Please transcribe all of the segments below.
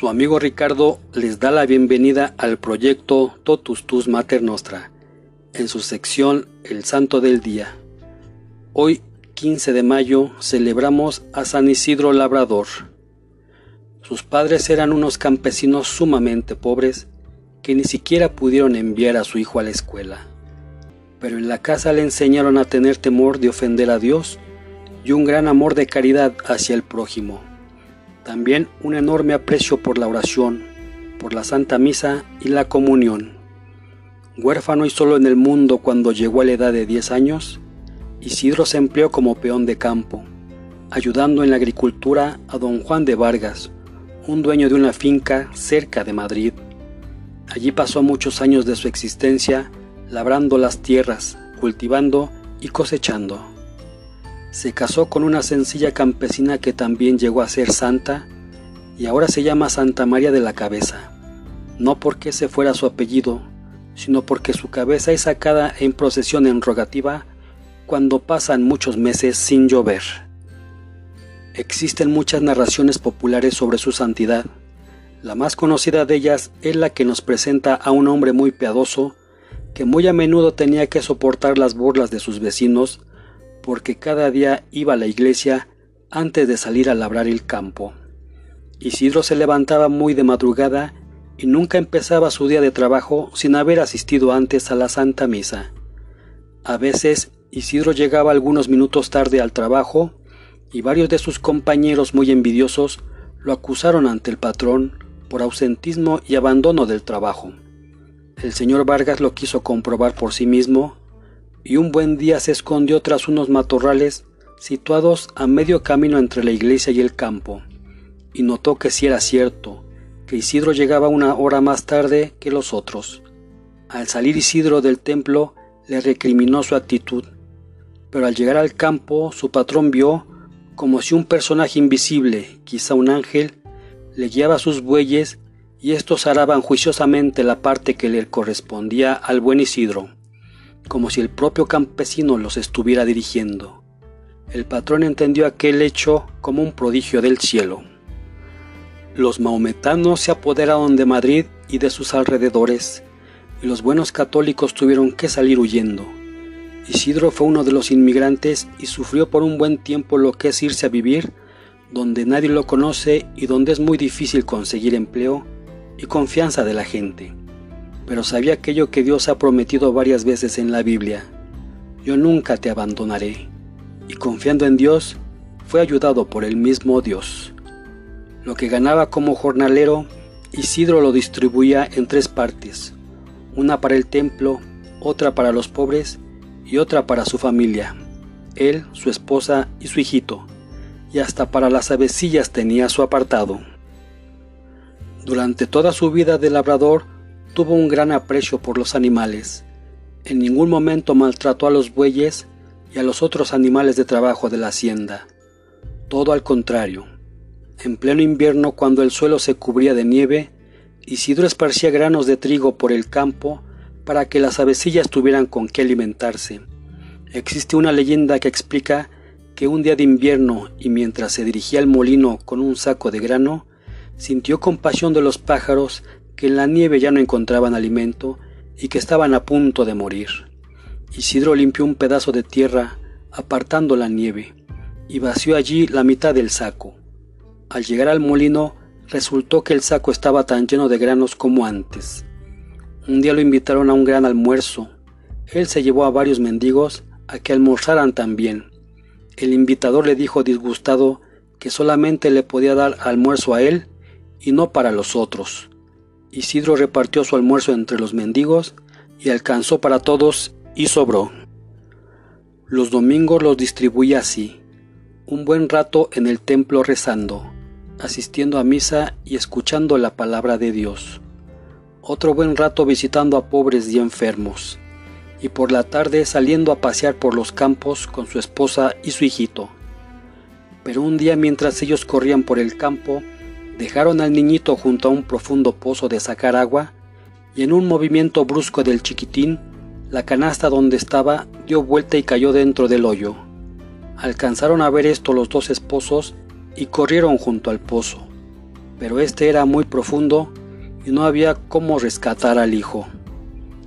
Su amigo Ricardo les da la bienvenida al proyecto Totus Tus Mater Nostra, en su sección El Santo del Día. Hoy, 15 de mayo, celebramos a San Isidro Labrador. Sus padres eran unos campesinos sumamente pobres que ni siquiera pudieron enviar a su hijo a la escuela. Pero en la casa le enseñaron a tener temor de ofender a Dios y un gran amor de caridad hacia el prójimo. También un enorme aprecio por la oración, por la Santa Misa y la comunión. Huérfano y solo en el mundo cuando llegó a la edad de 10 años, Isidro se empleó como peón de campo, ayudando en la agricultura a don Juan de Vargas, un dueño de una finca cerca de Madrid. Allí pasó muchos años de su existencia labrando las tierras, cultivando y cosechando. Se casó con una sencilla campesina que también llegó a ser santa y ahora se llama Santa María de la Cabeza, no porque ese fuera su apellido, sino porque su cabeza es sacada en procesión en rogativa cuando pasan muchos meses sin llover. Existen muchas narraciones populares sobre su santidad. La más conocida de ellas es la que nos presenta a un hombre muy piadoso que muy a menudo tenía que soportar las burlas de sus vecinos porque cada día iba a la iglesia antes de salir a labrar el campo. Isidro se levantaba muy de madrugada y nunca empezaba su día de trabajo sin haber asistido antes a la Santa Misa. A veces Isidro llegaba algunos minutos tarde al trabajo y varios de sus compañeros muy envidiosos lo acusaron ante el patrón por ausentismo y abandono del trabajo. El señor Vargas lo quiso comprobar por sí mismo y un buen día se escondió tras unos matorrales situados a medio camino entre la iglesia y el campo, y notó que sí era cierto, que Isidro llegaba una hora más tarde que los otros. Al salir Isidro del templo le recriminó su actitud, pero al llegar al campo su patrón vio como si un personaje invisible, quizá un ángel, le guiaba sus bueyes y estos araban juiciosamente la parte que le correspondía al buen Isidro como si el propio campesino los estuviera dirigiendo. El patrón entendió aquel hecho como un prodigio del cielo. Los maometanos se apoderaron de Madrid y de sus alrededores, y los buenos católicos tuvieron que salir huyendo. Isidro fue uno de los inmigrantes y sufrió por un buen tiempo lo que es irse a vivir donde nadie lo conoce y donde es muy difícil conseguir empleo y confianza de la gente pero sabía aquello que Dios ha prometido varias veces en la Biblia. Yo nunca te abandonaré. Y confiando en Dios, fue ayudado por el mismo Dios. Lo que ganaba como jornalero, Isidro lo distribuía en tres partes, una para el templo, otra para los pobres y otra para su familia, él, su esposa y su hijito, y hasta para las avecillas tenía su apartado. Durante toda su vida de labrador tuvo un gran aprecio por los animales. En ningún momento maltrató a los bueyes y a los otros animales de trabajo de la hacienda. Todo al contrario. En pleno invierno, cuando el suelo se cubría de nieve, Isidro esparcía granos de trigo por el campo para que las avecillas tuvieran con qué alimentarse. Existe una leyenda que explica que un día de invierno y mientras se dirigía al molino con un saco de grano, sintió compasión de los pájaros que en la nieve ya no encontraban alimento y que estaban a punto de morir. Isidro limpió un pedazo de tierra apartando la nieve y vació allí la mitad del saco. Al llegar al molino resultó que el saco estaba tan lleno de granos como antes. Un día lo invitaron a un gran almuerzo. Él se llevó a varios mendigos a que almorzaran también. El invitador le dijo disgustado que solamente le podía dar almuerzo a él y no para los otros. Isidro repartió su almuerzo entre los mendigos y alcanzó para todos y sobró. Los domingos los distribuía así, un buen rato en el templo rezando, asistiendo a misa y escuchando la palabra de Dios, otro buen rato visitando a pobres y enfermos, y por la tarde saliendo a pasear por los campos con su esposa y su hijito. Pero un día mientras ellos corrían por el campo, Dejaron al niñito junto a un profundo pozo de sacar agua y en un movimiento brusco del chiquitín, la canasta donde estaba dio vuelta y cayó dentro del hoyo. Alcanzaron a ver esto los dos esposos y corrieron junto al pozo. pero este era muy profundo y no había cómo rescatar al hijo.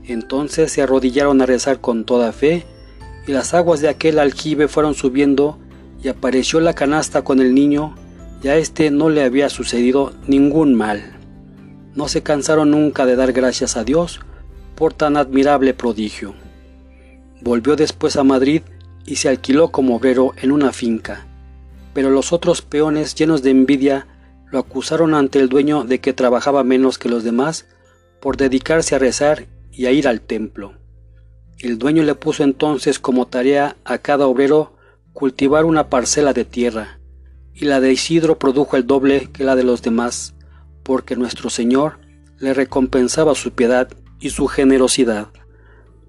Entonces se arrodillaron a rezar con toda fe, y las aguas de aquel aljibe fueron subiendo, y apareció la canasta con el niño, y a éste no le había sucedido ningún mal. No se cansaron nunca de dar gracias a Dios por tan admirable prodigio. Volvió después a Madrid y se alquiló como obrero en una finca, pero los otros peones llenos de envidia lo acusaron ante el dueño de que trabajaba menos que los demás por dedicarse a rezar y a ir al templo. El dueño le puso entonces como tarea a cada obrero cultivar una parcela de tierra, y la de Isidro produjo el doble que la de los demás, porque nuestro Señor le recompensaba su piedad y su generosidad.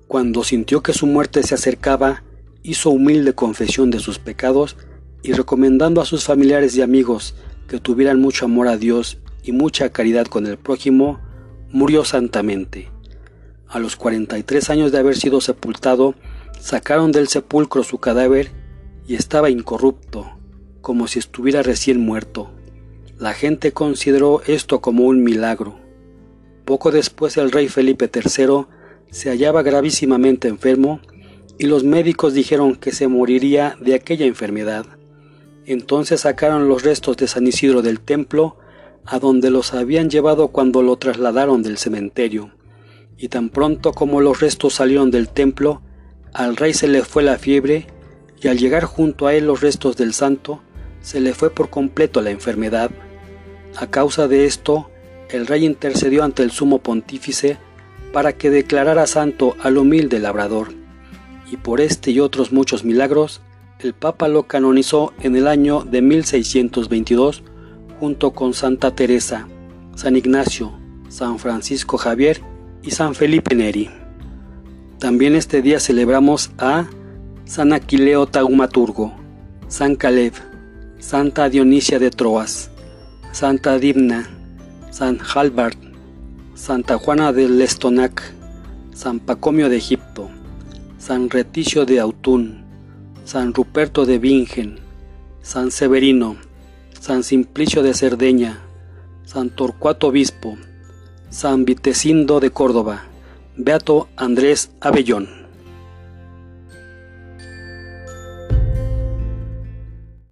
Cuando sintió que su muerte se acercaba, hizo humilde confesión de sus pecados y recomendando a sus familiares y amigos que tuvieran mucho amor a Dios y mucha caridad con el prójimo, murió santamente. A los 43 años de haber sido sepultado, sacaron del sepulcro su cadáver y estaba incorrupto, como si estuviera recién muerto. La gente consideró esto como un milagro. Poco después el rey Felipe III se hallaba gravísimamente enfermo y los médicos dijeron que se moriría de aquella enfermedad. Entonces sacaron los restos de San Isidro del templo, a donde los habían llevado cuando lo trasladaron del cementerio. Y tan pronto como los restos salieron del templo, al rey se le fue la fiebre, y al llegar junto a él los restos del santo, se le fue por completo la enfermedad. A causa de esto, el rey intercedió ante el sumo pontífice para que declarara santo al humilde labrador, y por este y otros muchos milagros, el Papa lo canonizó en el año de 1622 junto con Santa Teresa, San Ignacio, San Francisco Javier y San Felipe Neri. También este día celebramos a San Aquileo Taumaturgo, San Caleb, Santa Dionisia de Troas, Santa Dimna, San Halbert, Santa Juana de Lestonac, San Pacomio de Egipto, San Reticio de Autún, San Ruperto de Bingen, San Severino, San Simplicio de Cerdeña, San Torcuato Obispo, San Vitecindo de Córdoba, Beato Andrés Abellón.